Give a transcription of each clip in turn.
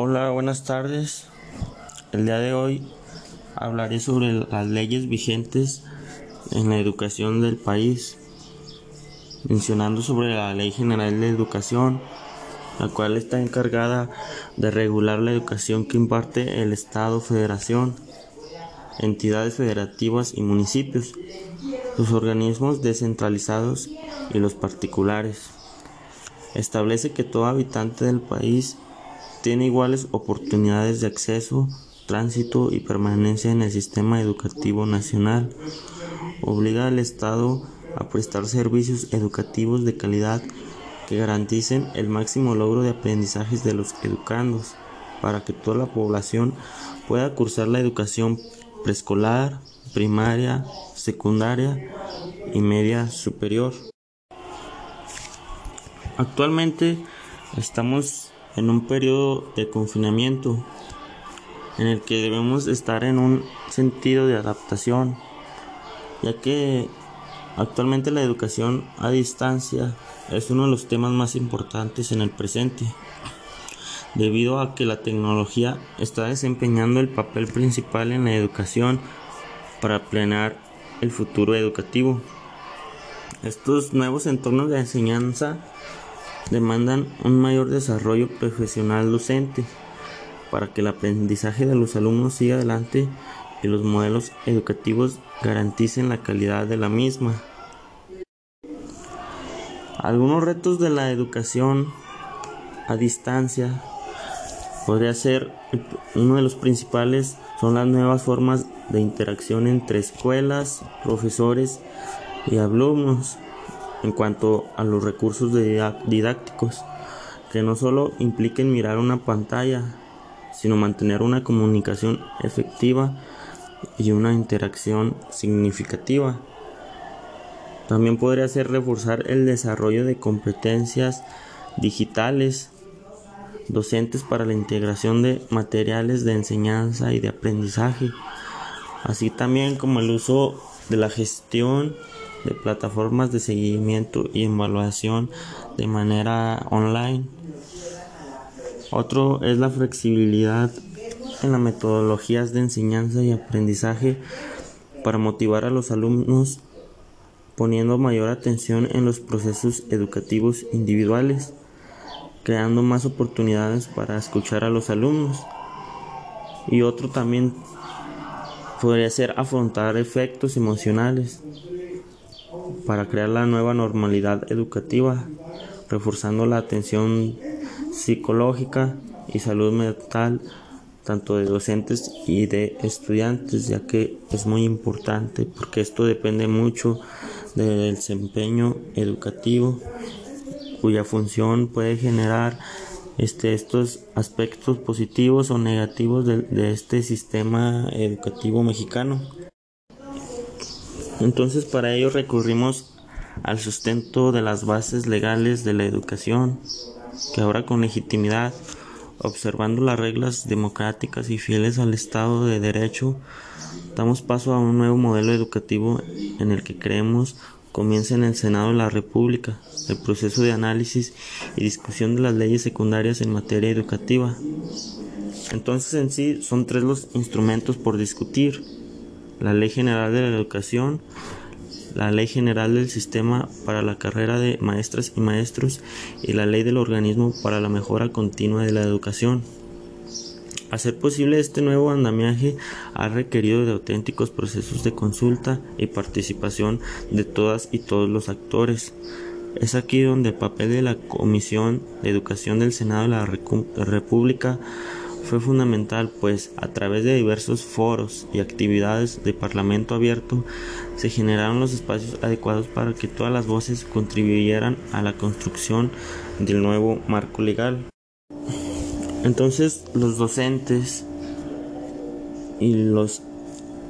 Hola, buenas tardes. El día de hoy hablaré sobre las leyes vigentes en la educación del país, mencionando sobre la Ley General de Educación, la cual está encargada de regular la educación que imparte el Estado, Federación, entidades federativas y municipios, los organismos descentralizados y los particulares. Establece que todo habitante del país tiene iguales oportunidades de acceso, tránsito y permanencia en el sistema educativo nacional. Obliga al Estado a prestar servicios educativos de calidad que garanticen el máximo logro de aprendizajes de los educandos para que toda la población pueda cursar la educación preescolar, primaria, secundaria y media superior. Actualmente estamos en un periodo de confinamiento en el que debemos estar en un sentido de adaptación, ya que actualmente la educación a distancia es uno de los temas más importantes en el presente, debido a que la tecnología está desempeñando el papel principal en la educación para planear el futuro educativo. Estos nuevos entornos de enseñanza demandan un mayor desarrollo profesional docente para que el aprendizaje de los alumnos siga adelante y los modelos educativos garanticen la calidad de la misma. Algunos retos de la educación a distancia podría ser uno de los principales son las nuevas formas de interacción entre escuelas, profesores y alumnos en cuanto a los recursos didácticos, que no solo impliquen mirar una pantalla, sino mantener una comunicación efectiva y una interacción significativa. También podría ser reforzar el desarrollo de competencias digitales docentes para la integración de materiales de enseñanza y de aprendizaje, así también como el uso de la gestión de plataformas de seguimiento y evaluación de manera online. Otro es la flexibilidad en las metodologías de enseñanza y aprendizaje para motivar a los alumnos poniendo mayor atención en los procesos educativos individuales, creando más oportunidades para escuchar a los alumnos. Y otro también podría ser afrontar efectos emocionales para crear la nueva normalidad educativa, reforzando la atención psicológica y salud mental tanto de docentes y de estudiantes, ya que es muy importante porque esto depende mucho del desempeño educativo cuya función puede generar este, estos aspectos positivos o negativos de este sistema educativo mexicano. Entonces para ello recurrimos al sustento de las bases legales de la educación, que ahora con legitimidad, observando las reglas democráticas y fieles al Estado de Derecho, damos paso a un nuevo modelo educativo en el que creemos comienza en el Senado de la República el proceso de análisis y discusión de las leyes secundarias en materia educativa. Entonces en sí son tres los instrumentos por discutir la Ley General de la Educación, la Ley General del Sistema para la Carrera de Maestras y Maestros y la Ley del Organismo para la Mejora Continua de la Educación. Hacer posible este nuevo andamiaje ha requerido de auténticos procesos de consulta y participación de todas y todos los actores. Es aquí donde el papel de la Comisión de Educación del Senado de la República fue fundamental, pues a través de diversos foros y actividades de Parlamento abierto se generaron los espacios adecuados para que todas las voces contribuyeran a la construcción del nuevo marco legal. Entonces los docentes y los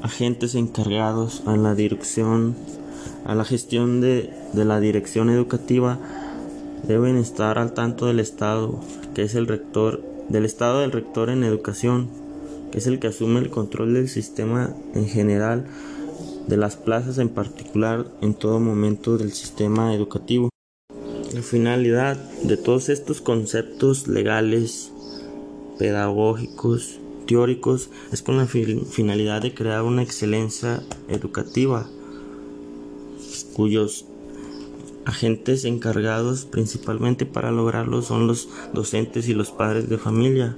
agentes encargados a la dirección, a la gestión de, de la dirección educativa deben estar al tanto del Estado, que es el rector del estado del rector en educación, que es el que asume el control del sistema en general, de las plazas en particular, en todo momento del sistema educativo. La finalidad de todos estos conceptos legales pedagógicos, teóricos, es con la finalidad de crear una excelencia educativa, cuyos agentes encargados principalmente para lograrlo son los docentes y los padres de familia.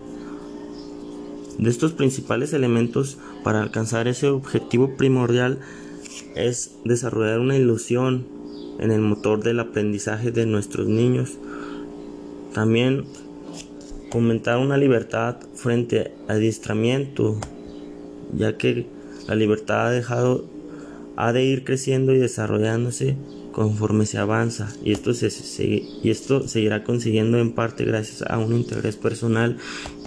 De estos principales elementos para alcanzar ese objetivo primordial es desarrollar una ilusión en el motor del aprendizaje de nuestros niños. También fomentar una libertad frente al adiestramiento, ya que la libertad ha dejado ha de ir creciendo y desarrollándose conforme se avanza y esto, se, y esto seguirá consiguiendo en parte gracias a un interés personal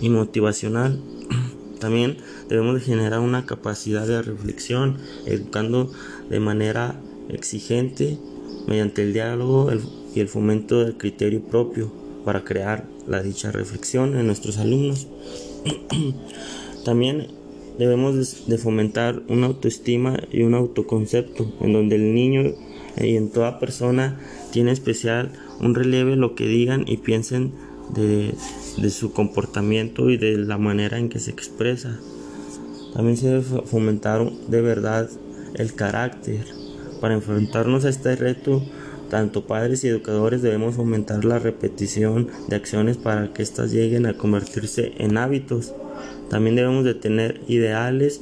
y motivacional. También debemos generar una capacidad de reflexión, educando de manera exigente mediante el diálogo y el fomento del criterio propio para crear la dicha reflexión en nuestros alumnos. También debemos de fomentar una autoestima y un autoconcepto en donde el niño y en toda persona tiene especial un relieve lo que digan y piensen de, de su comportamiento y de la manera en que se expresa. También se debe fomentar de verdad el carácter. Para enfrentarnos a este reto tanto padres y educadores debemos fomentar la repetición de acciones para que éstas lleguen a convertirse en hábitos. También debemos de tener ideales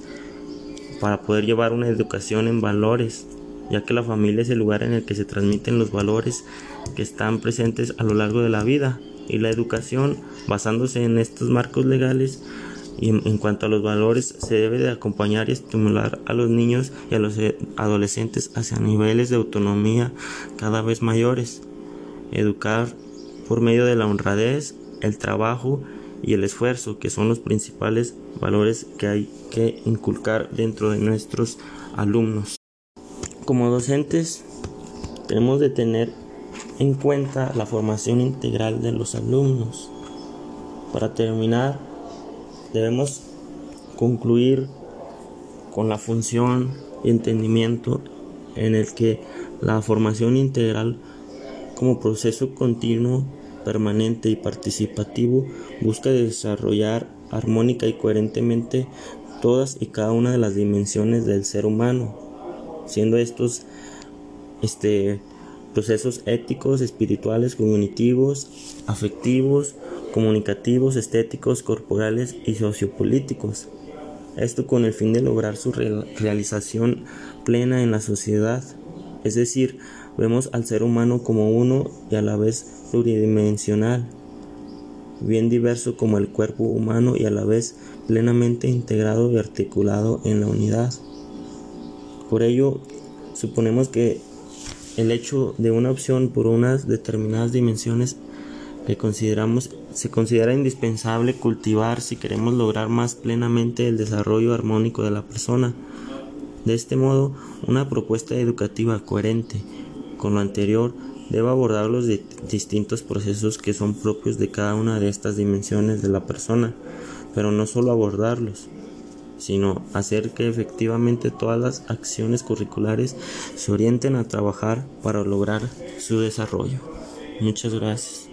para poder llevar una educación en valores, ya que la familia es el lugar en el que se transmiten los valores que están presentes a lo largo de la vida y la educación basándose en estos marcos legales y en, cuanto a los valores, se debe de acompañar y estimular a los niños y a los eh, adolescentes hacia niveles de autonomía cada vez mayores. Educar por medio de la honradez, el trabajo y el esfuerzo, que son los principales valores que hay que inculcar dentro de nuestros alumnos. Como docentes, tenemos de tener en cuenta la formación integral de los alumnos. Para terminar, debemos concluir con la función y entendimiento en el que la formación integral como proceso continuo, permanente y participativo busca desarrollar armónica y coherentemente todas y cada una de las dimensiones del ser humano, siendo estos este, procesos éticos, espirituales, cognitivos, afectivos, comunicativos, estéticos, corporales y sociopolíticos. Esto con el fin de lograr su realización plena en la sociedad. Es decir, vemos al ser humano como uno y a la vez pluridimensional, bien diverso como el cuerpo humano y a la vez plenamente integrado y articulado en la unidad. Por ello, suponemos que el hecho de una opción por unas determinadas dimensiones que consideramos se considera indispensable cultivar si queremos lograr más plenamente el desarrollo armónico de la persona. De este modo, una propuesta educativa coherente con lo anterior debe abordar los distintos procesos que son propios de cada una de estas dimensiones de la persona, pero no solo abordarlos, sino hacer que efectivamente todas las acciones curriculares se orienten a trabajar para lograr su desarrollo. Muchas gracias.